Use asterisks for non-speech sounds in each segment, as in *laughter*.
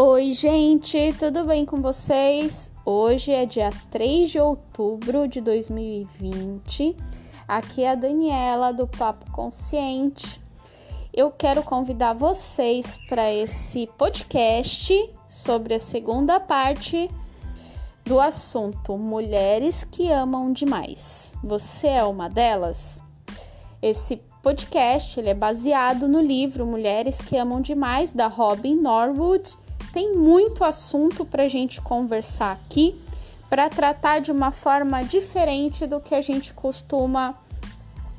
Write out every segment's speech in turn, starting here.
Oi, gente, tudo bem com vocês? Hoje é dia 3 de outubro de 2020. Aqui é a Daniela do Papo Consciente. Eu quero convidar vocês para esse podcast sobre a segunda parte do assunto Mulheres que amam demais. Você é uma delas? Esse podcast ele é baseado no livro Mulheres que Amam Demais da Robin Norwood tem muito assunto para a gente conversar aqui, para tratar de uma forma diferente do que a gente costuma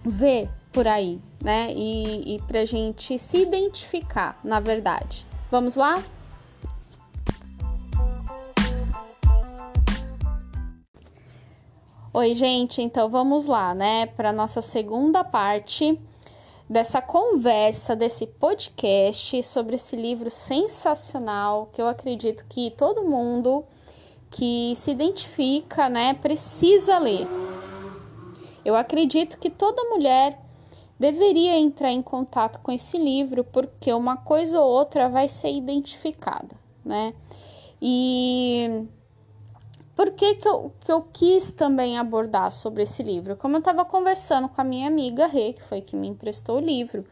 ver por aí, né? E, e para a gente se identificar, na verdade. Vamos lá? Oi, gente, então vamos lá, né, para nossa segunda parte dessa conversa, desse podcast sobre esse livro sensacional que eu acredito que todo mundo que se identifica, né, precisa ler. Eu acredito que toda mulher deveria entrar em contato com esse livro porque uma coisa ou outra vai ser identificada, né? E por que, que, eu, que eu quis também abordar sobre esse livro? Como eu estava conversando com a minha amiga Rê, que foi que me emprestou o livro,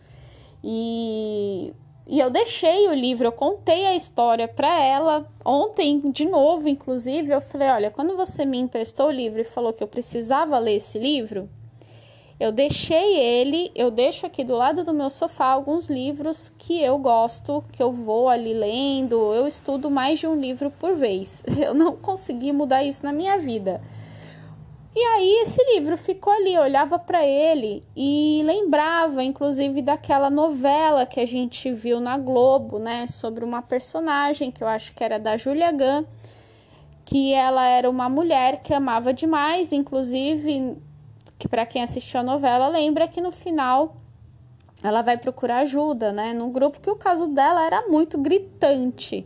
e, e eu deixei o livro, eu contei a história para ela ontem, de novo, inclusive. Eu falei: Olha, quando você me emprestou o livro e falou que eu precisava ler esse livro, eu deixei ele, eu deixo aqui do lado do meu sofá alguns livros que eu gosto, que eu vou ali lendo. Eu estudo mais de um livro por vez. *laughs* Eu não consegui mudar isso na minha vida. E aí esse livro ficou ali, eu olhava para ele e lembrava, inclusive, daquela novela que a gente viu na Globo, né, sobre uma personagem que eu acho que era da Julia Gunn, que ela era uma mulher que amava demais, inclusive que para quem assistiu a novela lembra que no final ela vai procurar ajuda, né? Num grupo que o caso dela era muito gritante.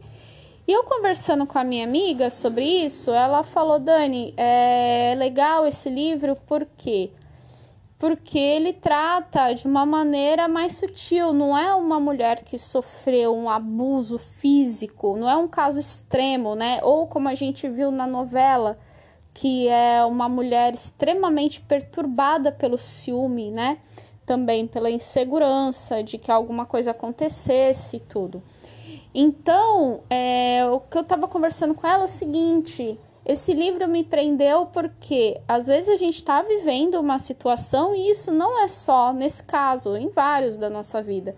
E eu conversando com a minha amiga sobre isso, ela falou: Dani, é legal esse livro por quê? Porque ele trata de uma maneira mais sutil, não é uma mulher que sofreu um abuso físico, não é um caso extremo, né? Ou como a gente viu na novela, que é uma mulher extremamente perturbada pelo ciúme, né? Também pela insegurança de que alguma coisa acontecesse e tudo. Então, é, o que eu estava conversando com ela é o seguinte: esse livro me prendeu porque às vezes a gente está vivendo uma situação, e isso não é só nesse caso, em vários da nossa vida,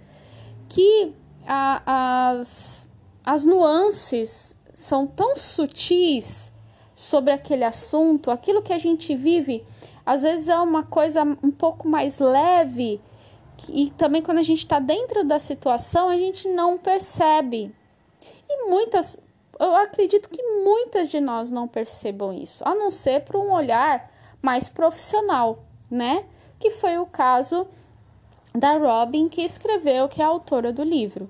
que a, as, as nuances são tão sutis sobre aquele assunto, aquilo que a gente vive, às vezes é uma coisa um pouco mais leve e também quando a gente está dentro da situação a gente não percebe. E muitas, eu acredito que muitas de nós não percebam isso, a não ser por um olhar mais profissional, né? Que foi o caso da Robin que escreveu, que é a autora do livro.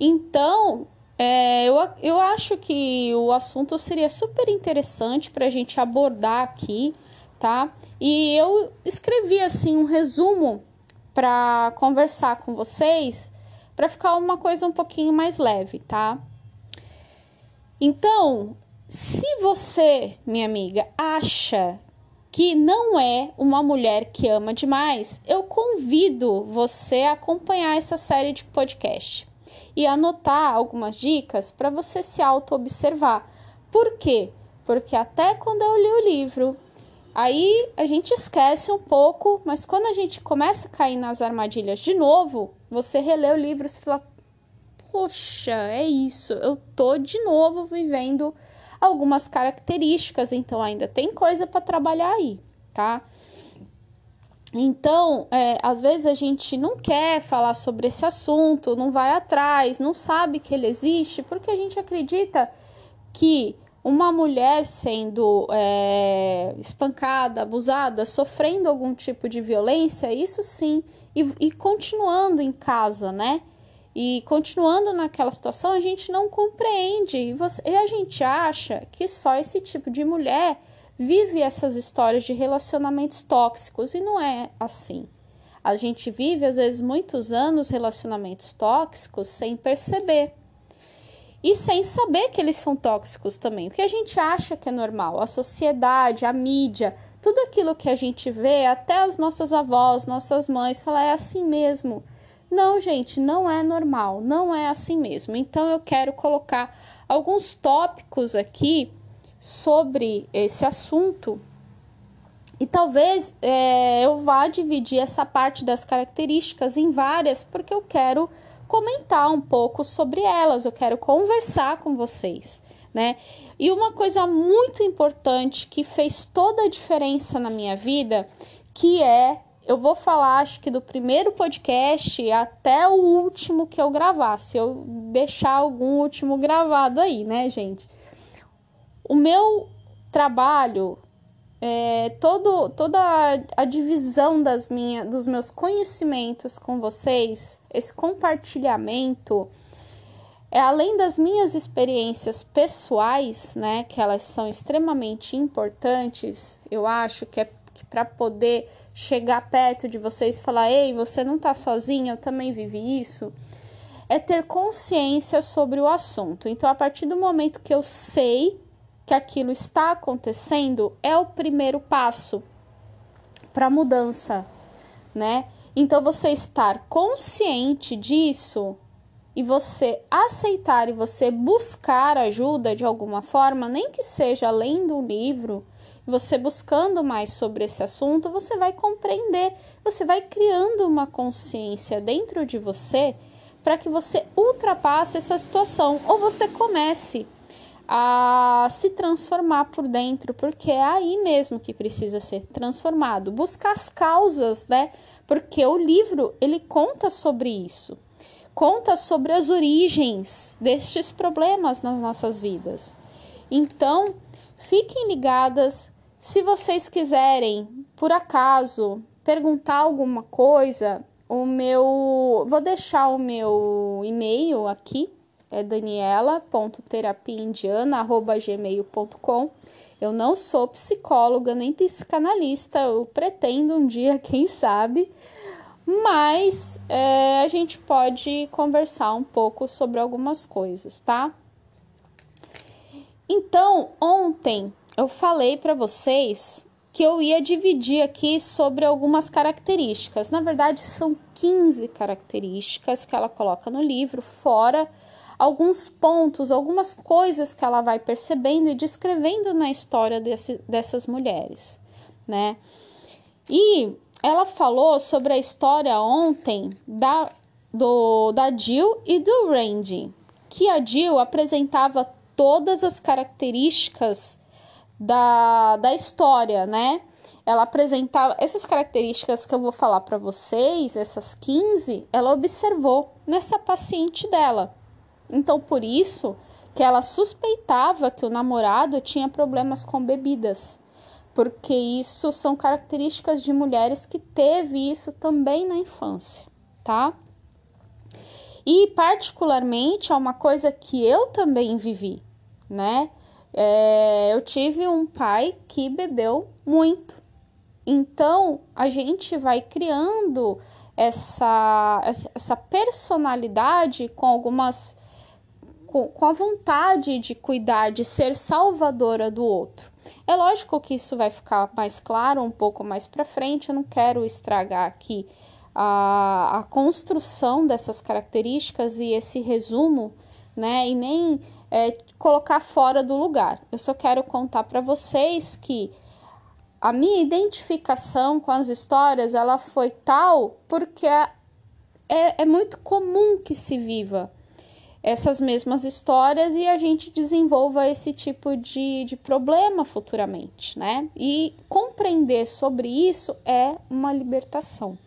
Então, é, eu, eu acho que o assunto seria super interessante para a gente abordar aqui, tá? E eu escrevi assim um resumo para conversar com vocês, para ficar uma coisa um pouquinho mais leve, tá? Então, se você, minha amiga, acha que não é uma mulher que ama demais, eu convido você a acompanhar essa série de podcast e anotar algumas dicas para você se auto-observar. Por quê? Porque até quando eu li o livro, aí a gente esquece um pouco, mas quando a gente começa a cair nas armadilhas de novo, você relê o livro e fala: Poxa, é isso, eu tô de novo vivendo algumas características, então ainda tem coisa para trabalhar aí, tá? Então, é, às vezes a gente não quer falar sobre esse assunto, não vai atrás, não sabe que ele existe, porque a gente acredita que uma mulher sendo é, espancada, abusada, sofrendo algum tipo de violência, isso sim, e, e continuando em casa, né? E continuando naquela situação, a gente não compreende. E, você, e a gente acha que só esse tipo de mulher vive essas histórias de relacionamentos tóxicos e não é assim. A gente vive, às vezes, muitos anos relacionamentos tóxicos sem perceber. e sem saber que eles são tóxicos também. Porque a gente acha que é normal. A sociedade, a mídia, tudo aquilo que a gente vê, até as nossas avós, nossas mães, falar é assim mesmo. Não, gente, não é normal, não é assim mesmo. Então eu quero colocar alguns tópicos aqui sobre esse assunto e talvez é, eu vá dividir essa parte das características em várias, porque eu quero comentar um pouco sobre elas, eu quero conversar com vocês, né? E uma coisa muito importante que fez toda a diferença na minha vida, que é, eu vou falar acho que do primeiro podcast até o último que eu gravar, se eu deixar algum último gravado aí, né, gente? O meu trabalho é, todo, toda a divisão das minha, dos meus conhecimentos com vocês, esse compartilhamento, é além das minhas experiências pessoais, né, que elas são extremamente importantes, eu acho que é para poder chegar perto de vocês e falar: "Ei, você não está sozinha, eu também vivi isso", é ter consciência sobre o assunto. Então, a partir do momento que eu sei que aquilo está acontecendo é o primeiro passo para a mudança, né? Então você estar consciente disso e você aceitar e você buscar ajuda de alguma forma, nem que seja lendo um livro, você buscando mais sobre esse assunto, você vai compreender, você vai criando uma consciência dentro de você para que você ultrapasse essa situação ou você comece a se transformar por dentro, porque é aí mesmo que precisa ser transformado. Buscar as causas, né? Porque o livro ele conta sobre isso, conta sobre as origens destes problemas nas nossas vidas. Então, fiquem ligadas. Se vocês quiserem, por acaso, perguntar alguma coisa, o meu. Vou deixar o meu e-mail aqui é daniela.terapiaindiana.gmail.com. Eu não sou psicóloga nem psicanalista, eu pretendo um dia, *laughs* quem sabe, mas é, a gente pode conversar um pouco sobre algumas coisas, tá? Então, ontem eu falei para vocês que eu ia dividir aqui sobre algumas características. Na verdade, são 15 características que ela coloca no livro, fora alguns pontos, algumas coisas que ela vai percebendo e descrevendo na história desse, dessas mulheres, né? E ela falou sobre a história ontem da, do, da Jill e do Randy, que a Jill apresentava todas as características da, da história, né? Ela apresentava essas características que eu vou falar para vocês, essas 15, ela observou nessa paciente dela. Então, por isso que ela suspeitava que o namorado tinha problemas com bebidas, porque isso são características de mulheres que teve isso também na infância, tá? E particularmente é uma coisa que eu também vivi, né? É, eu tive um pai que bebeu muito. Então a gente vai criando essa, essa personalidade com algumas com, com a vontade de cuidar, de ser salvadora do outro. É lógico que isso vai ficar mais claro um pouco mais para frente, eu não quero estragar aqui a, a construção dessas características e esse resumo, né? E nem é, colocar fora do lugar. Eu só quero contar para vocês que a minha identificação com as histórias ela foi tal porque é, é muito comum que se viva essas mesmas histórias e a gente desenvolva esse tipo de, de problema futuramente, né? E compreender sobre isso é uma libertação.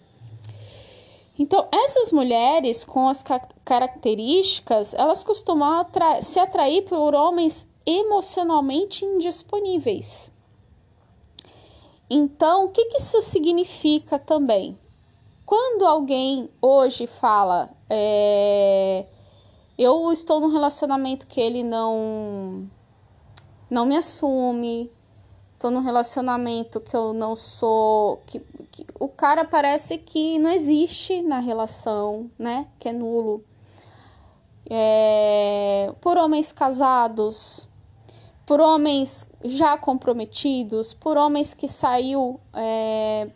Então, essas mulheres com as características, elas costumam atra se atrair por homens emocionalmente indisponíveis. Então, o que, que isso significa também? Quando alguém hoje fala, é, eu estou num relacionamento que ele não não me assume. Estou num relacionamento que eu não sou, que, que o cara parece que não existe na relação, né? Que é nulo. é, por homens casados, por homens já comprometidos, por homens que saiu. É...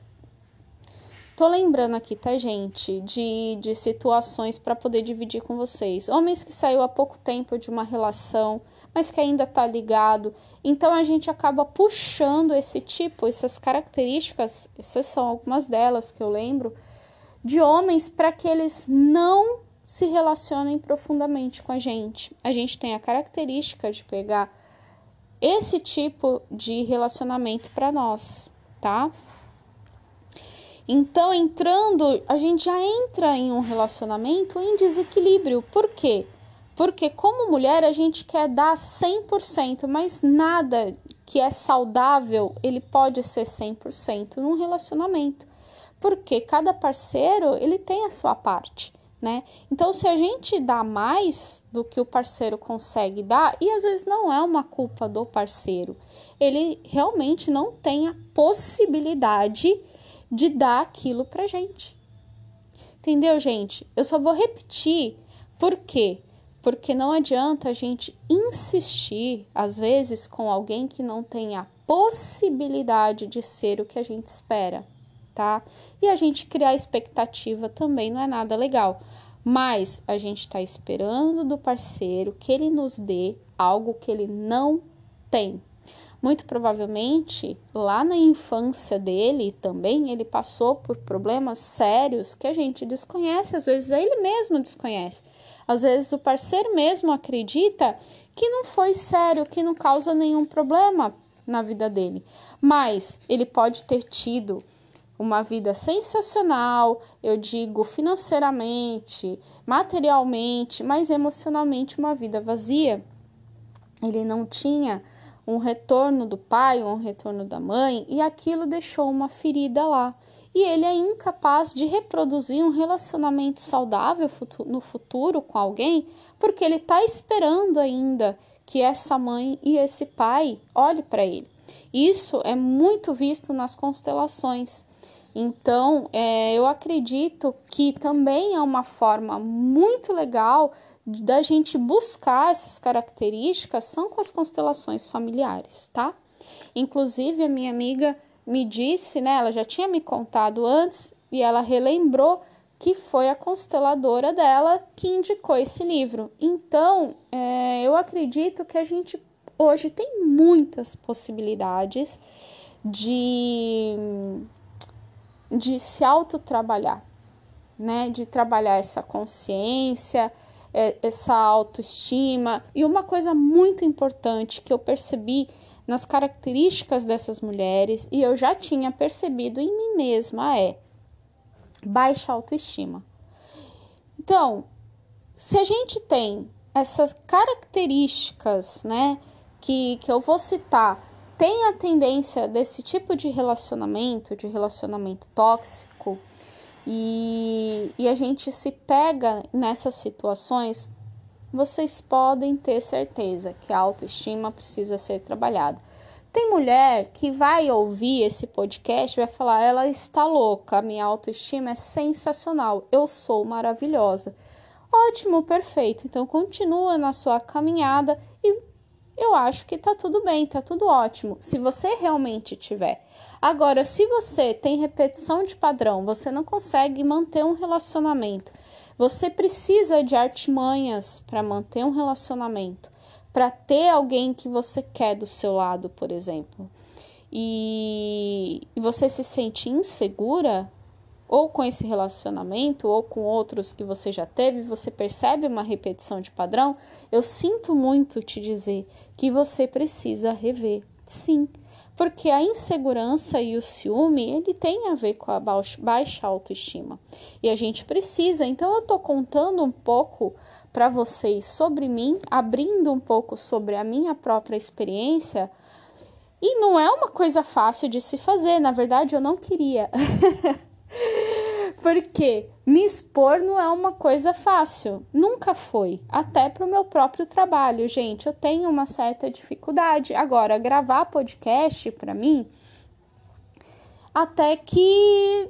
Tô lembrando aqui, tá, gente, de, de situações para poder dividir com vocês. Homens que saiu há pouco tempo de uma relação, mas que ainda tá ligado. Então a gente acaba puxando esse tipo, essas características, essas são algumas delas que eu lembro, de homens para que eles não se relacionem profundamente com a gente. A gente tem a característica de pegar esse tipo de relacionamento para nós, tá? Então, entrando, a gente já entra em um relacionamento em desequilíbrio. Por quê? Porque como mulher a gente quer dar 100%, mas nada que é saudável, ele pode ser 100% num relacionamento. Porque cada parceiro, ele tem a sua parte né? Então, se a gente dá mais do que o parceiro consegue dar, e às vezes não é uma culpa do parceiro, ele realmente não tem a possibilidade de dar aquilo pra gente. Entendeu, gente? Eu só vou repetir por quê? Porque não adianta a gente insistir, às vezes, com alguém que não tem a possibilidade de ser o que a gente espera tá? E a gente criar expectativa também não é nada legal. Mas a gente está esperando do parceiro que ele nos dê algo que ele não tem. Muito provavelmente, lá na infância dele também, ele passou por problemas sérios que a gente desconhece, às vezes ele mesmo desconhece. Às vezes o parceiro mesmo acredita que não foi sério, que não causa nenhum problema na vida dele. Mas ele pode ter tido uma vida sensacional, eu digo financeiramente, materialmente, mas emocionalmente uma vida vazia. Ele não tinha um retorno do pai, um retorno da mãe, e aquilo deixou uma ferida lá. E ele é incapaz de reproduzir um relacionamento saudável no futuro com alguém, porque ele está esperando ainda que essa mãe e esse pai olhe para ele. Isso é muito visto nas constelações. Então, é, eu acredito que também é uma forma muito legal da gente buscar essas características são com as constelações familiares, tá? Inclusive, a minha amiga me disse, né? Ela já tinha me contado antes e ela relembrou que foi a consteladora dela que indicou esse livro. Então, é, eu acredito que a gente hoje tem muitas possibilidades de de se autotrabalhar, né? De trabalhar essa consciência, essa autoestima. E uma coisa muito importante que eu percebi nas características dessas mulheres e eu já tinha percebido em mim mesma é baixa autoestima. Então, se a gente tem essas características, né, que, que eu vou citar tem a tendência desse tipo de relacionamento, de relacionamento tóxico, e, e a gente se pega nessas situações, vocês podem ter certeza que a autoestima precisa ser trabalhada. Tem mulher que vai ouvir esse podcast e vai falar: ela está louca, minha autoestima é sensacional, eu sou maravilhosa. Ótimo, perfeito. Então continua na sua caminhada e eu acho que tá tudo bem, tá tudo ótimo, se você realmente tiver. Agora, se você tem repetição de padrão, você não consegue manter um relacionamento, você precisa de artimanhas para manter um relacionamento, para ter alguém que você quer do seu lado, por exemplo, e, e você se sente insegura, ou com esse relacionamento, ou com outros que você já teve, você percebe uma repetição de padrão, eu sinto muito te dizer que você precisa rever. Sim, porque a insegurança e o ciúme, ele tem a ver com a baixa autoestima. E a gente precisa, então eu tô contando um pouco para vocês sobre mim, abrindo um pouco sobre a minha própria experiência, e não é uma coisa fácil de se fazer, na verdade eu não queria. *laughs* Porque me expor não é uma coisa fácil, nunca foi, até para o meu próprio trabalho, gente. Eu tenho uma certa dificuldade. Agora, gravar podcast para mim, até que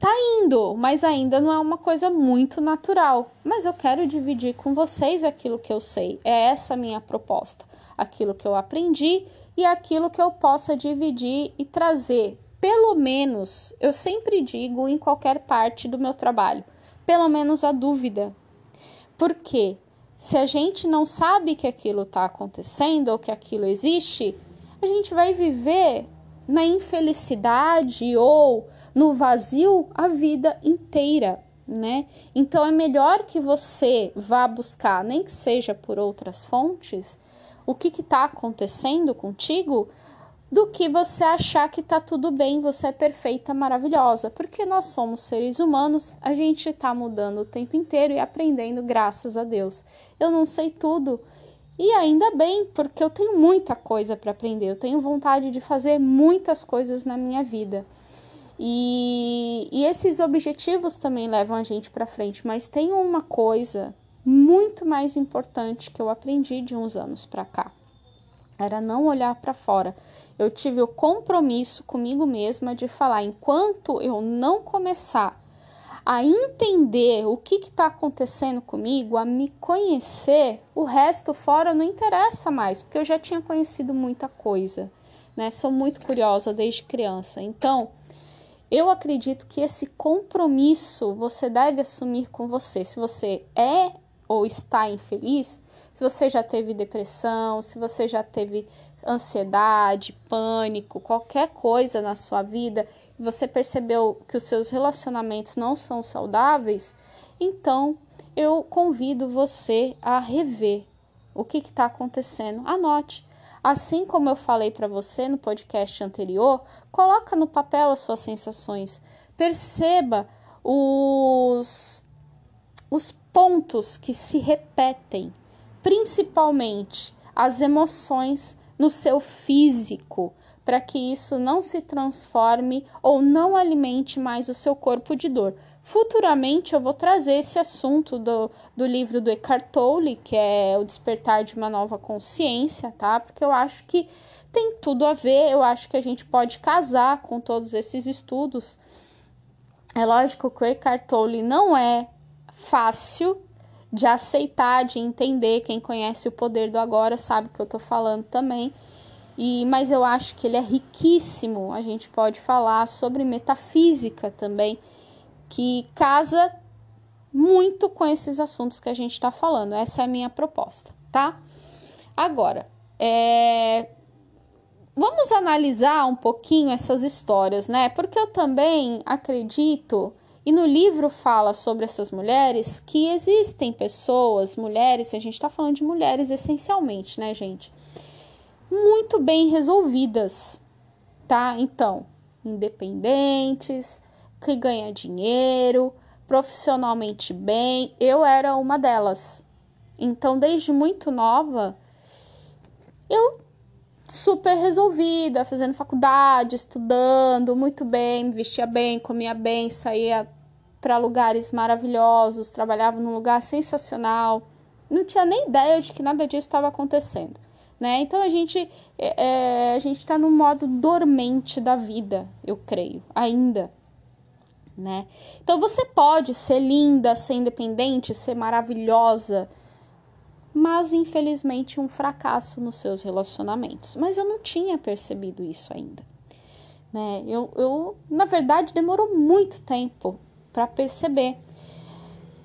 tá indo, mas ainda não é uma coisa muito natural. Mas eu quero dividir com vocês aquilo que eu sei. É essa a minha proposta. Aquilo que eu aprendi e aquilo que eu possa dividir e trazer. Pelo menos, eu sempre digo em qualquer parte do meu trabalho, pelo menos a dúvida. Porque se a gente não sabe que aquilo está acontecendo ou que aquilo existe, a gente vai viver na infelicidade ou no vazio a vida inteira, né? Então é melhor que você vá buscar, nem que seja por outras fontes, o que está acontecendo contigo, do que você achar que está tudo bem, você é perfeita, maravilhosa, porque nós somos seres humanos, a gente está mudando o tempo inteiro e aprendendo, graças a Deus. Eu não sei tudo, e ainda bem, porque eu tenho muita coisa para aprender, eu tenho vontade de fazer muitas coisas na minha vida. E, e esses objetivos também levam a gente para frente, mas tem uma coisa muito mais importante que eu aprendi de uns anos para cá. Era não olhar para fora. Eu tive o compromisso comigo mesma de falar: enquanto eu não começar a entender o que está acontecendo comigo, a me conhecer, o resto fora não interessa mais, porque eu já tinha conhecido muita coisa, né? Sou muito curiosa desde criança. Então, eu acredito que esse compromisso você deve assumir com você. Se você é ou está infeliz, se você já teve depressão, se você já teve ansiedade, pânico, qualquer coisa na sua vida, e você percebeu que os seus relacionamentos não são saudáveis, então eu convido você a rever o que está acontecendo. Anote. Assim como eu falei para você no podcast anterior, coloca no papel as suas sensações. Perceba os, os pontos que se repetem, principalmente as emoções no seu físico, para que isso não se transforme ou não alimente mais o seu corpo de dor. Futuramente eu vou trazer esse assunto do, do livro do Eckhart Tolle, que é O Despertar de uma Nova Consciência, tá? Porque eu acho que tem tudo a ver, eu acho que a gente pode casar com todos esses estudos. É lógico que o Eckhart Tolle não é fácil de aceitar, de entender. Quem conhece o poder do agora sabe que eu tô falando também. E, mas eu acho que ele é riquíssimo. A gente pode falar sobre metafísica também, que casa muito com esses assuntos que a gente está falando. Essa é a minha proposta, tá? Agora, é... vamos analisar um pouquinho essas histórias, né? Porque eu também acredito e no livro fala sobre essas mulheres que existem pessoas, mulheres, a gente está falando de mulheres essencialmente, né, gente? Muito bem resolvidas, tá? Então, independentes, que ganha dinheiro, profissionalmente bem. Eu era uma delas. Então, desde muito nova, eu super resolvida, fazendo faculdade, estudando muito bem, vestia bem, comia bem, saía para lugares maravilhosos, trabalhava num lugar sensacional. Não tinha nem ideia de que nada disso estava acontecendo. Né? Então a gente é, é a gente está no modo dormente da vida, eu creio, ainda. Né? Então você pode ser linda, ser independente, ser maravilhosa, mas infelizmente um fracasso nos seus relacionamentos. Mas eu não tinha percebido isso ainda. Né? Eu, eu, na verdade, demorou muito tempo para perceber.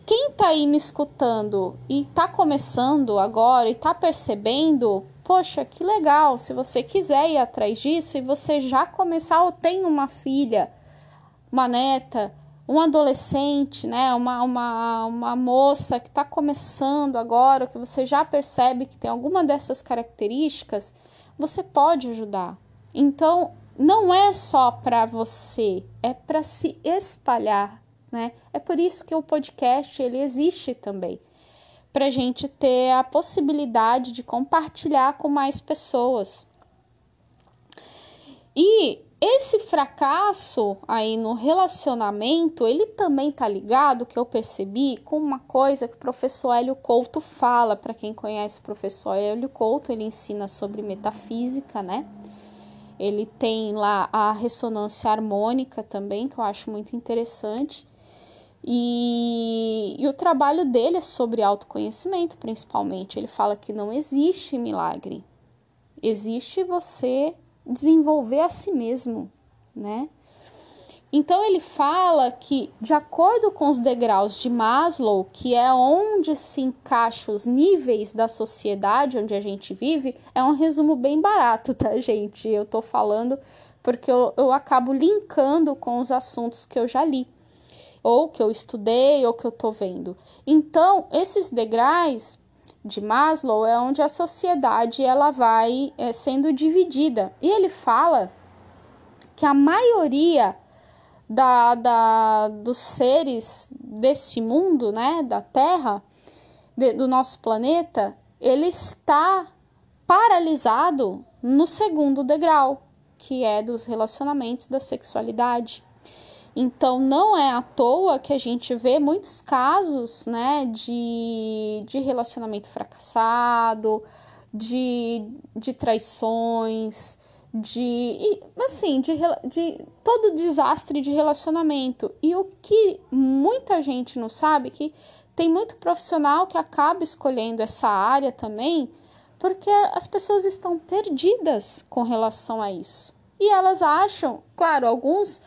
Quem tá aí me escutando e tá começando agora e tá percebendo, poxa, que legal, se você quiser ir atrás disso e você já começar ou tem uma filha, uma neta, um adolescente, né, uma, uma, uma moça que está começando agora, que você já percebe que tem alguma dessas características, você pode ajudar. Então, não é só para você, é para se espalhar né? É por isso que o podcast ele existe também, para gente ter a possibilidade de compartilhar com mais pessoas. E esse fracasso aí no relacionamento, ele também tá ligado, que eu percebi, com uma coisa que o professor Hélio Couto fala, para quem conhece o professor Hélio Couto, ele ensina sobre metafísica, né? Ele tem lá a ressonância harmônica também, que eu acho muito interessante. E, e, o trabalho dele é sobre autoconhecimento, principalmente. Ele fala que não existe milagre, existe você desenvolver a si mesmo, né? Então ele fala que, de acordo com os degraus de Maslow, que é onde se encaixam os níveis da sociedade onde a gente vive, é um resumo bem barato, tá, gente? Eu tô falando porque eu, eu acabo linkando com os assuntos que eu já li, ou que eu estudei, ou que eu tô vendo. Então, esses degraus de Maslow é onde a sociedade ela vai é, sendo dividida. E ele fala que a maioria da, da, dos seres desse mundo, né, da Terra, de, do nosso planeta, ele está paralisado no segundo degrau, que é dos relacionamentos da sexualidade. Então, não é à toa que a gente vê muitos casos né, de, de relacionamento fracassado, de, de traições, de assim de, de todo desastre de relacionamento. E o que muita gente não sabe que tem muito profissional que acaba escolhendo essa área também porque as pessoas estão perdidas com relação a isso. E elas acham claro alguns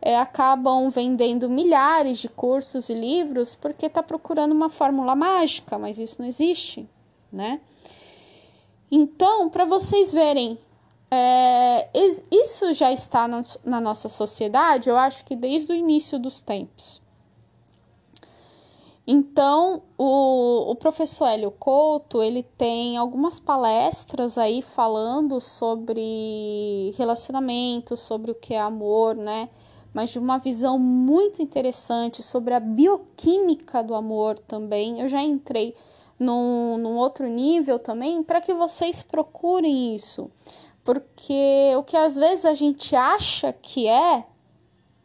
é, acabam vendendo milhares de cursos e livros porque está procurando uma fórmula mágica mas isso não existe né então para vocês verem é, isso já está na, na, nossa sociedade, eu acho que desde o início dos tempos. Então, o, o professor Hélio Couto, ele tem algumas palestras aí falando sobre relacionamento, sobre o que é amor, né? Mas de uma visão muito interessante sobre a bioquímica do amor também. Eu já entrei num, num outro nível também para que vocês procurem isso porque o que às vezes a gente acha que é,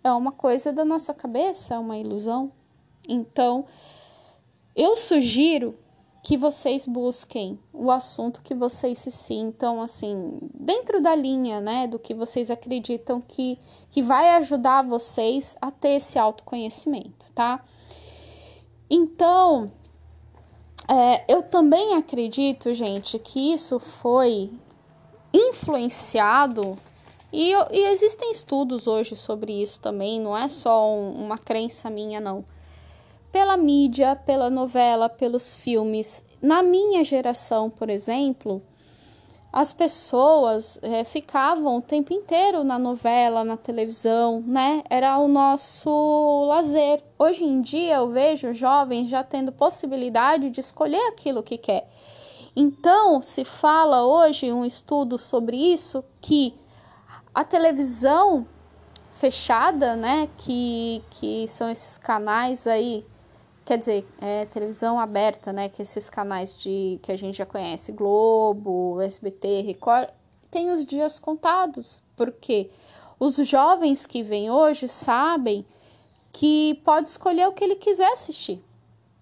é uma coisa da nossa cabeça, é uma ilusão. Então, eu sugiro que vocês busquem o assunto que vocês se sintam assim, dentro da linha, né, do que vocês acreditam que, que vai ajudar vocês a ter esse autoconhecimento, tá? Então, é, eu também acredito, gente, que isso foi influenciado, e, e existem estudos hoje sobre isso também, não é só um, uma crença minha, não. Pela mídia, pela novela, pelos filmes. Na minha geração, por exemplo, as pessoas é, ficavam o tempo inteiro na novela, na televisão, né? Era o nosso lazer. Hoje em dia eu vejo jovens já tendo possibilidade de escolher aquilo que quer. Então, se fala hoje um estudo sobre isso que a televisão fechada, né, que, que são esses canais aí, quer dizer, é, televisão aberta, né, que esses canais de que a gente já conhece, Globo, SBT, Record, tem os dias contados, porque os jovens que vêm hoje sabem que pode escolher o que ele quiser assistir.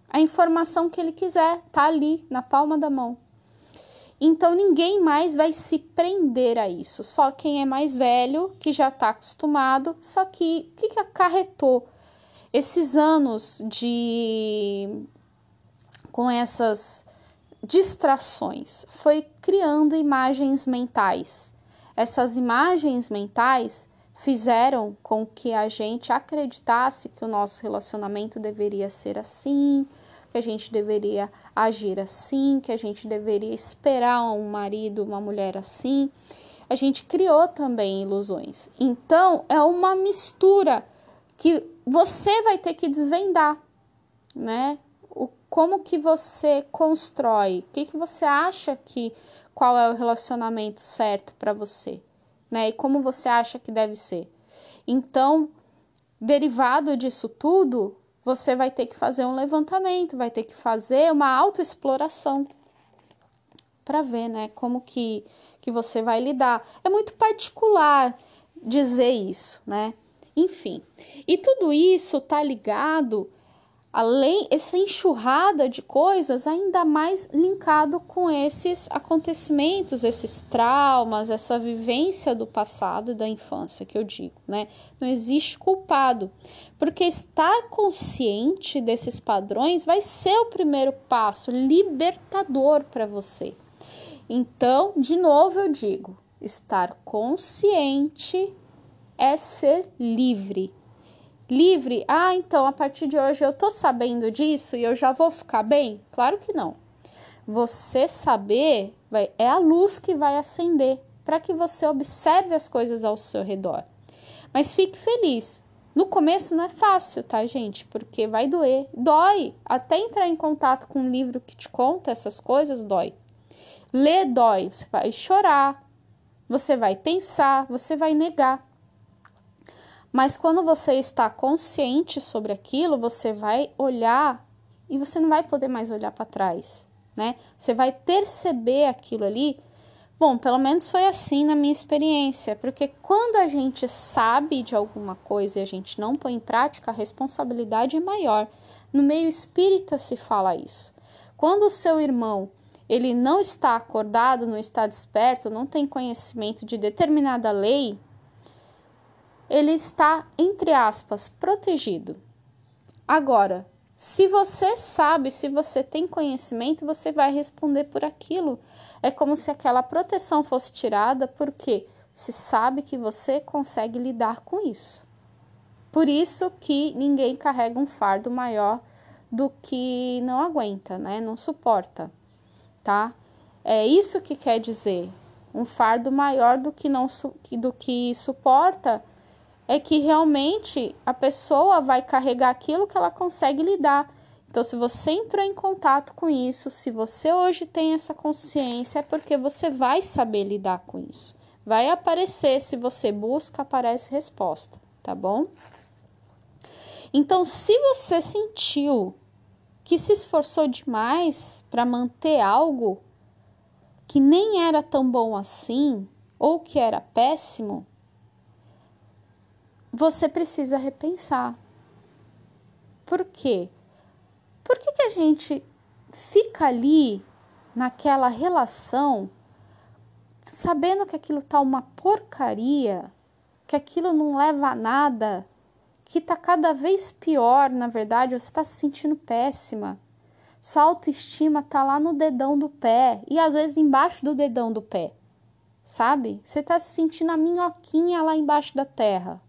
A informação que ele quiser tá ali na palma da mão. Então ninguém mais vai se prender a isso, só quem é mais velho, que já está acostumado. Só que o que, que acarretou esses anos de com essas distrações? Foi criando imagens mentais. Essas imagens mentais fizeram com que a gente acreditasse que o nosso relacionamento deveria ser assim, que a gente deveria agir assim, que a gente deveria esperar um marido, uma mulher assim. A gente criou também ilusões. Então, é uma mistura que você vai ter que desvendar, né? O, como que você constrói? O que, que você acha que qual é o relacionamento certo para você, né? E como você acha que deve ser? Então, derivado disso tudo, você vai ter que fazer um levantamento, vai ter que fazer uma autoexploração para ver, né, como que, que você vai lidar. É muito particular dizer isso, né? Enfim. E tudo isso tá ligado além essa enxurrada de coisas ainda mais linkado com esses acontecimentos, esses traumas, essa vivência do passado e da infância que eu digo, né? Não existe culpado, porque estar consciente desses padrões vai ser o primeiro passo libertador para você. Então, de novo eu digo, estar consciente é ser livre livre, ah, então a partir de hoje eu tô sabendo disso e eu já vou ficar bem? Claro que não. Você saber vai, é a luz que vai acender para que você observe as coisas ao seu redor. Mas fique feliz. No começo não é fácil, tá, gente? Porque vai doer. Dói. Até entrar em contato com um livro que te conta essas coisas, dói. Ler dói. Você vai chorar. Você vai pensar. Você vai negar. Mas quando você está consciente sobre aquilo, você vai olhar e você não vai poder mais olhar para trás, né? Você vai perceber aquilo ali. Bom, pelo menos foi assim na minha experiência, porque quando a gente sabe de alguma coisa e a gente não põe em prática, a responsabilidade é maior. No meio espírita se fala isso. Quando o seu irmão ele não está acordado, não está desperto, não tem conhecimento de determinada lei, ele está, entre aspas, protegido. Agora, se você sabe, se você tem conhecimento, você vai responder por aquilo. É como se aquela proteção fosse tirada, porque se sabe que você consegue lidar com isso. Por isso que ninguém carrega um fardo maior do que não aguenta, né? Não suporta, tá? É isso que quer dizer. Um fardo maior do que não do que suporta é que realmente a pessoa vai carregar aquilo que ela consegue lidar. Então, se você entrou em contato com isso, se você hoje tem essa consciência, é porque você vai saber lidar com isso. Vai aparecer, se você busca, aparece resposta, tá bom? Então, se você sentiu que se esforçou demais para manter algo que nem era tão bom assim, ou que era péssimo, você precisa repensar. Por quê? Por que, que a gente fica ali naquela relação sabendo que aquilo tá uma porcaria, que aquilo não leva a nada, que tá cada vez pior, na verdade, você está se sentindo péssima. Sua autoestima tá lá no dedão do pé e às vezes embaixo do dedão do pé. Sabe? Você tá se sentindo a minhoquinha lá embaixo da terra.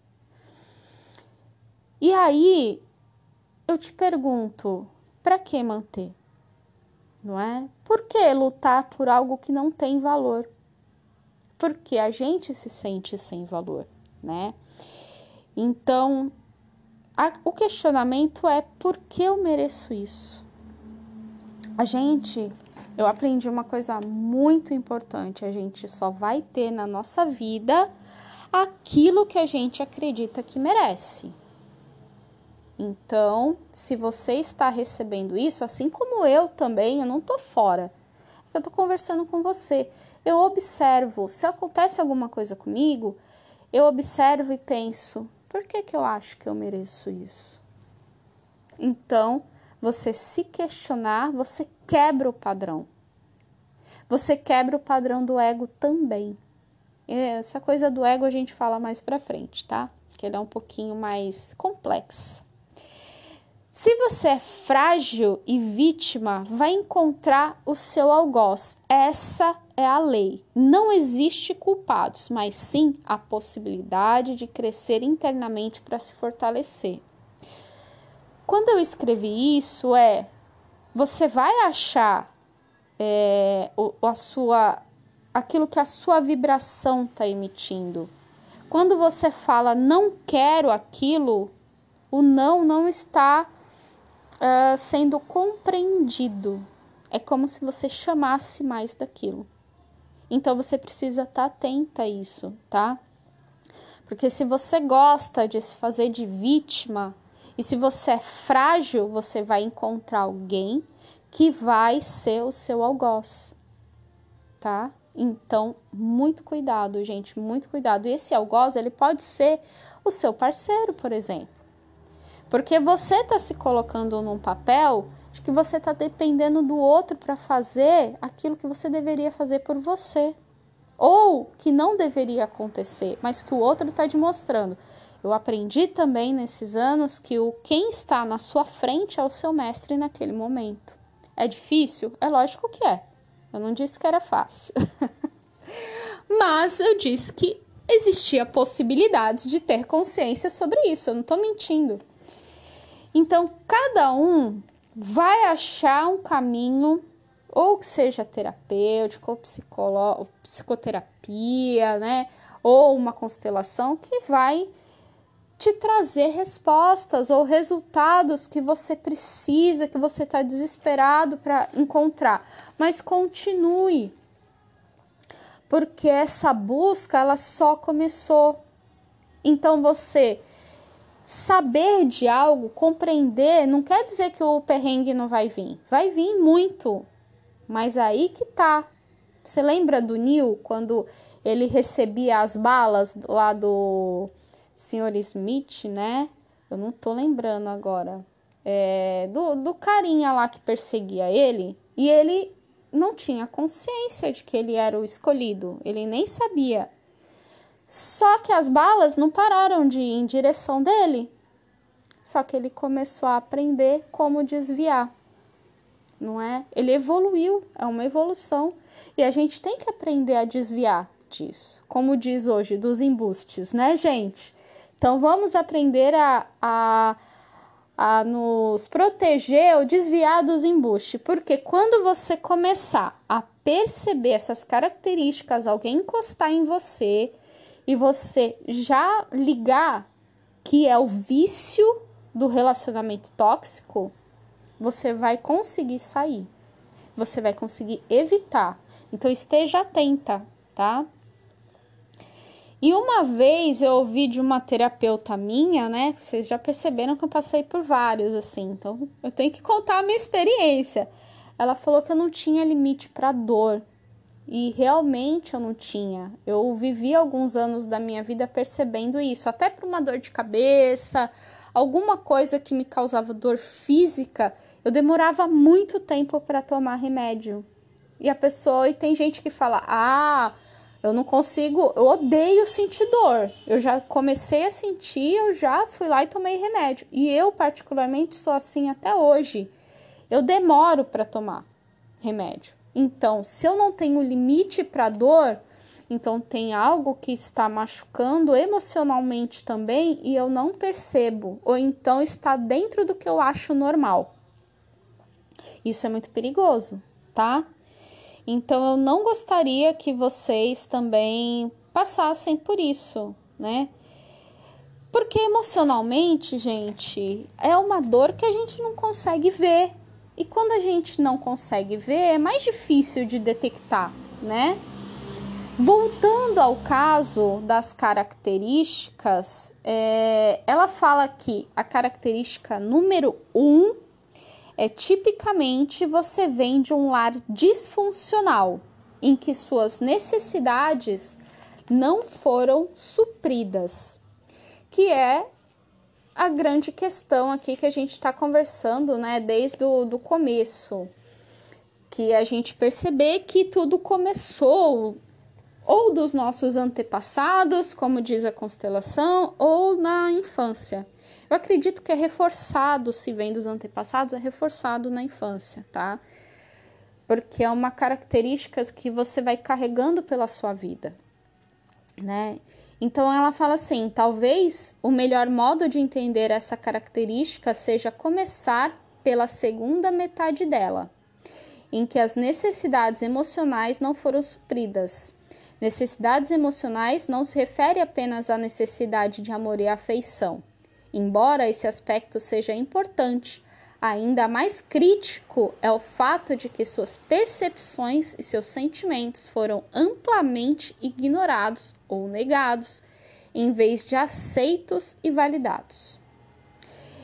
E aí eu te pergunto, para que manter? Não é? Por que lutar por algo que não tem valor? Porque a gente se sente sem valor, né? Então, a, o questionamento é por que eu mereço isso? A gente, eu aprendi uma coisa muito importante, a gente só vai ter na nossa vida aquilo que a gente acredita que merece. Então, se você está recebendo isso, assim como eu também, eu não tô fora. Eu tô conversando com você. Eu observo, se acontece alguma coisa comigo, eu observo e penso, por que que eu acho que eu mereço isso? Então, você se questionar, você quebra o padrão. Você quebra o padrão do ego também. Essa coisa do ego a gente fala mais pra frente, tá? Que ele é um pouquinho mais complexo. Se você é frágil e vítima, vai encontrar o seu algoz. Essa é a lei. Não existe culpados, mas sim a possibilidade de crescer internamente para se fortalecer. Quando eu escrevi isso, é você vai achar é, a sua, aquilo que a sua vibração está emitindo. Quando você fala não quero aquilo, o não não está uh, sendo compreendido. É como se você chamasse mais daquilo. Então você precisa estar tá atenta a isso, tá? Porque se você gosta de se fazer de vítima e se você é frágil, você vai encontrar alguém que vai ser o seu algoz, tá? Então, muito cuidado, gente, muito cuidado. E esse algoz, ele pode ser o seu parceiro, por exemplo. Porque você está se colocando num papel de que você está dependendo do outro para fazer aquilo que você deveria fazer por você. Ou que não deveria acontecer, mas que o outro está te mostrando. Eu aprendi também nesses anos que o quem está na sua frente é o seu mestre naquele momento. É difícil? É lógico que é. Eu não disse que era fácil. *laughs* Mas eu disse que existia possibilidades de ter consciência sobre isso. Eu não estou mentindo. Então, cada um vai achar um caminho, ou que seja terapêutico, ou psicolo, psicoterapia, né? Ou uma constelação que vai te trazer respostas ou resultados que você precisa, que você está desesperado para encontrar. Mas continue, porque essa busca ela só começou. Então você saber de algo, compreender, não quer dizer que o perrengue não vai vir. Vai vir muito. Mas aí que tá. Você lembra do Neil quando ele recebia as balas lá do senhor Smith, né? Eu não tô lembrando agora. É, do, do carinha lá que perseguia ele. E ele não tinha consciência de que ele era o escolhido. Ele nem sabia. Só que as balas não pararam de ir em direção dele. Só que ele começou a aprender como desviar. Não é? Ele evoluiu, é uma evolução. E a gente tem que aprender a desviar disso. Como diz hoje, dos embustes, né, gente? Então vamos aprender a, a, a nos proteger ou desviar dos embustes, porque quando você começar a perceber essas características, alguém encostar em você e você já ligar que é o vício do relacionamento tóxico, você vai conseguir sair. Você vai conseguir evitar. Então esteja atenta, tá? E uma vez eu ouvi de uma terapeuta minha, né? Vocês já perceberam que eu passei por vários, assim, então eu tenho que contar a minha experiência. Ela falou que eu não tinha limite para dor. E realmente eu não tinha. Eu vivi alguns anos da minha vida percebendo isso, até para uma dor de cabeça, alguma coisa que me causava dor física, eu demorava muito tempo para tomar remédio. E a pessoa, e tem gente que fala: "Ah, eu não consigo, eu odeio sentir dor. Eu já comecei a sentir, eu já fui lá e tomei remédio. E eu, particularmente, sou assim até hoje. Eu demoro para tomar remédio. Então, se eu não tenho limite para dor, então tem algo que está machucando emocionalmente também e eu não percebo, ou então está dentro do que eu acho normal. Isso é muito perigoso, tá? Então eu não gostaria que vocês também passassem por isso, né? Porque emocionalmente, gente, é uma dor que a gente não consegue ver. E quando a gente não consegue ver, é mais difícil de detectar, né? Voltando ao caso das características, é, ela fala que a característica número um é tipicamente você vem de um lar disfuncional, em que suas necessidades não foram supridas, que é a grande questão aqui que a gente está conversando, né, desde o do começo, que a gente perceber que tudo começou ou dos nossos antepassados, como diz a constelação, ou na infância. Eu acredito que é reforçado, se vem dos antepassados, é reforçado na infância, tá? Porque é uma característica que você vai carregando pela sua vida, né? Então ela fala assim: talvez o melhor modo de entender essa característica seja começar pela segunda metade dela, em que as necessidades emocionais não foram supridas. Necessidades emocionais não se refere apenas à necessidade de amor e afeição Embora esse aspecto seja importante, ainda mais crítico é o fato de que suas percepções e seus sentimentos foram amplamente ignorados ou negados, em vez de aceitos e validados.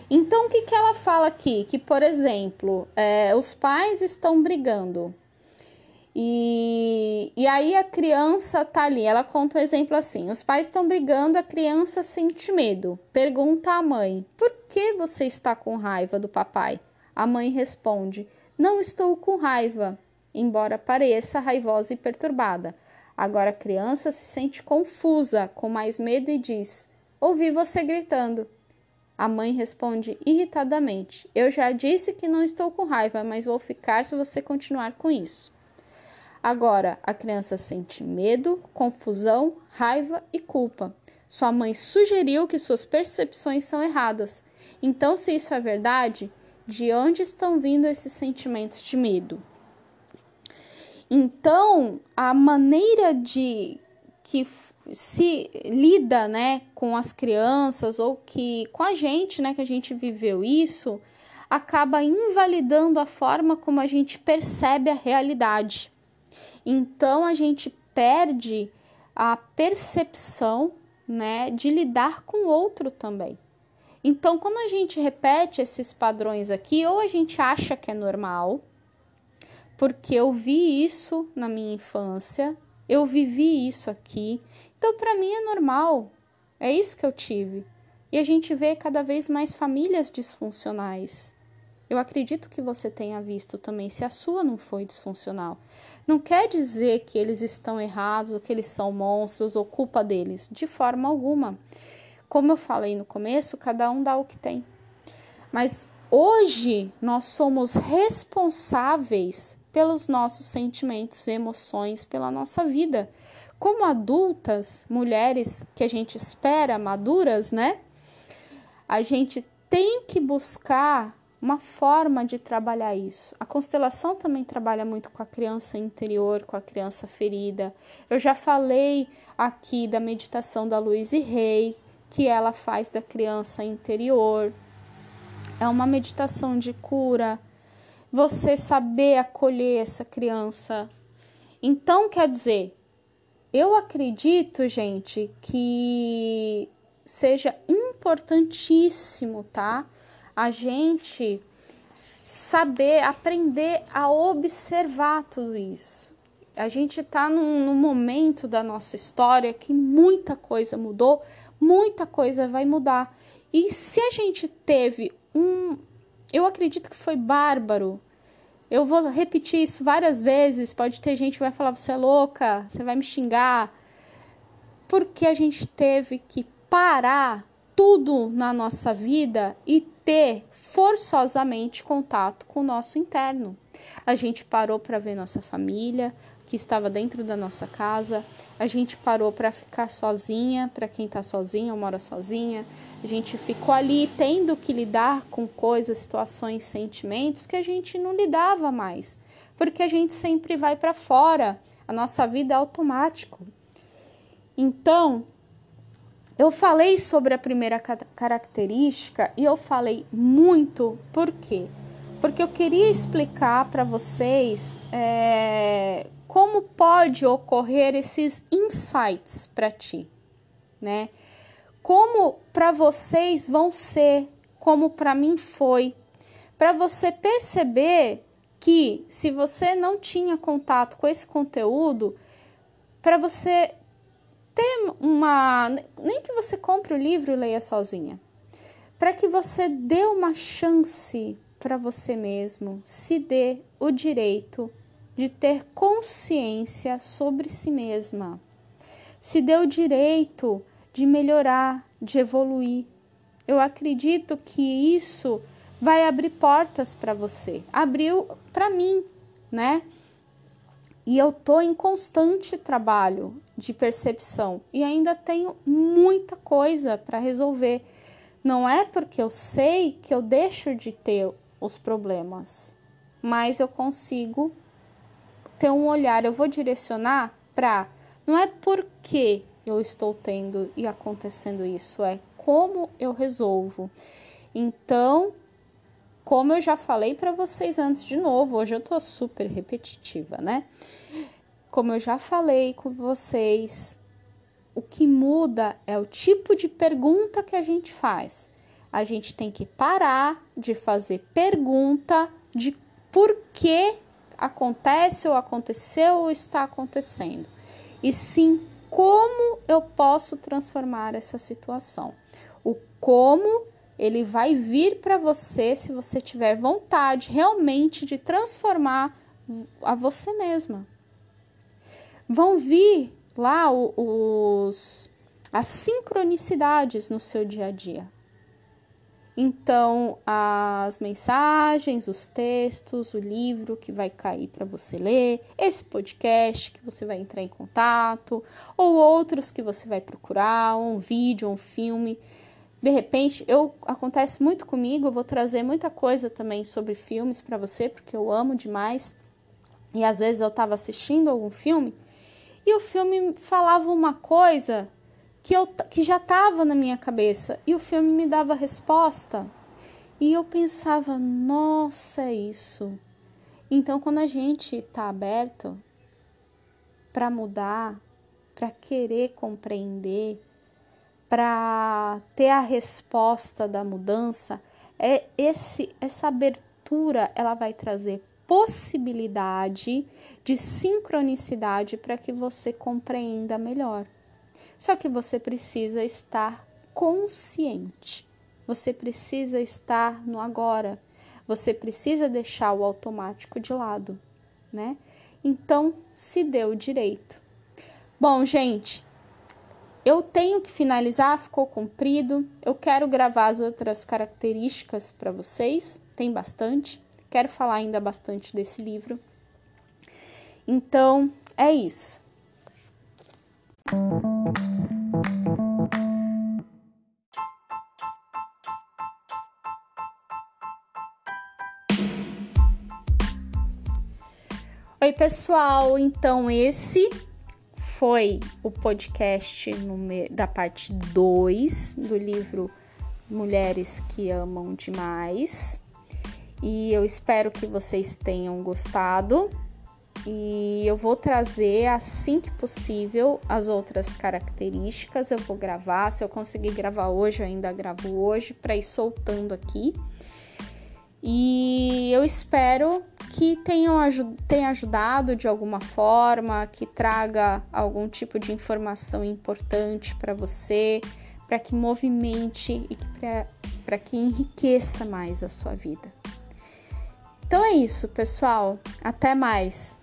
Então, o que, que ela fala aqui? Que, por exemplo, é, os pais estão brigando E, e aí a criança tá ali, ela conta um exemplo assim: os pais estão brigando, a criança sente medo. Pergunta à mãe: por que você está com raiva do papai? A mãe responde: não estou com raiva, embora pareça raivosa e perturbada. Agora a criança se sente confusa, com mais medo e diz: Ouvi você gritando. A mãe responde irritadamente: Eu já disse que não estou com raiva, mas vou ficar se você continuar com isso. Agora, a criança sente medo, confusão, raiva e culpa. Sua mãe sugeriu que suas percepções são erradas. Então, se isso é verdade, de onde estão vindo esses sentimentos de medo? Então, a maneira de que se lida, né, com as crianças ou que com a gente, né, que a gente viveu isso, acaba invalidando a forma como a gente percebe a realidade. Então a gente perde a percepção, né, de lidar com o outro também. Então, quando a gente repete esses padrões aqui, ou a gente acha que é normal, porque eu vi isso na minha infância, eu vivi isso aqui, então para mim é normal, é isso que eu tive. E a gente vê cada vez mais famílias disfuncionais. Eu acredito que você tenha visto também, se a sua não foi disfuncional. Não quer dizer que eles estão errados, ou que eles são monstros, ou culpa deles, de forma alguma. Como eu falei no começo, cada um dá o que tem. Mas hoje nós somos responsáveis pelos nossos sentimentos e emoções, pela nossa vida. Como adultas, mulheres que a gente espera maduras, né? A gente tem que buscar uma forma de trabalhar isso. A constelação também trabalha muito com a criança interior, com a criança ferida. Eu já falei aqui da meditação da Louise Rey, que ela faz da criança interior. É uma meditação de cura. Você saber acolher essa criança. Então, quer dizer, eu acredito, gente, que seja importantíssimo, tá? A gente saber, aprender a observar tudo isso. A gente está num, num, momento da nossa história que muita coisa mudou, muita coisa vai mudar. E se a gente teve um. Eu acredito que foi bárbaro. Eu vou repetir isso várias vezes. Pode ter gente que vai falar: você é louca, você vai me xingar. Porque a gente teve que parar tudo na nossa vida e ter forçosamente contato com o nosso interno. A gente parou para ver nossa família, que estava dentro da nossa casa, a gente parou para ficar sozinha, para quem está sozinha ou mora sozinha, a gente ficou ali tendo que lidar com coisas, situações, sentimentos que a gente não lidava mais, porque a gente sempre vai para fora, a nossa vida é automático. Então, eu falei sobre a primeira característica e eu falei muito por quê? Porque eu queria explicar para vocês é, como pode ocorrer esses insights para ti, né? Como para vocês vão ser, como para mim foi, para você perceber que se você não tinha contato com esse conteúdo, para você ter uma. Nem que você compre o livro e leia sozinha. Para que você dê uma chance para você mesmo, se dê o direito de ter consciência sobre si mesma. Se dê o direito de melhorar, de evoluir. Eu acredito que isso vai abrir portas para você. Abriu para mim, né? E eu tô em constante trabalho de percepção e ainda tenho muita coisa para resolver. Não é porque eu sei que eu deixo de ter os problemas, mas eu consigo ter um olhar, eu vou direcionar para não é porque eu estou tendo e acontecendo isso, é como eu resolvo. Então, como eu já falei para vocês antes de novo, hoje eu tô super repetitiva, né? Como eu já falei com vocês, o que muda é o tipo de pergunta que a gente faz. A gente tem que parar de fazer pergunta de por que acontece ou aconteceu ou está acontecendo, e sim como eu posso transformar essa situação. O como ele vai vir para você se você tiver vontade realmente de transformar a você mesma. Vão vir lá os as sincronicidades no seu dia a dia. Então, as mensagens, os textos, o livro que vai cair para você ler, esse podcast que você vai entrar em contato, ou outros que você vai procurar, um vídeo, um filme. De repente, eu acontece muito comigo, eu vou trazer muita coisa também sobre filmes para você, porque eu amo demais. E às vezes eu estava assistindo algum filme e o filme falava uma coisa que, eu, que já estava na minha cabeça e o filme me dava resposta. E eu pensava, nossa, é isso. Então, quando a gente está aberto para mudar, para querer compreender, para ter a resposta da mudança, é esse essa abertura, ela vai trazer possibilidade de sincronicidade para que você compreenda melhor. Só que você precisa estar consciente. Você precisa estar no agora. Você precisa deixar o automático de lado, né? Então, se deu direito. Bom, gente, eu tenho que finalizar, ficou comprido. Eu quero gravar as outras características para vocês, tem bastante. Quero falar ainda bastante desse livro. Então, é isso. Oi, pessoal. Então, esse foi o podcast da parte 2 do livro Mulheres que Amam Demais. E eu espero que vocês tenham gostado. E eu vou trazer assim que possível as outras características. Eu vou gravar, se eu conseguir gravar hoje, eu ainda gravo hoje para ir soltando aqui. E eu espero que tenham tenha ajudado de alguma forma, que traga algum tipo de informação importante para você, para que movimente e para que enriqueça mais a sua vida. Então é isso, pessoal. Até mais!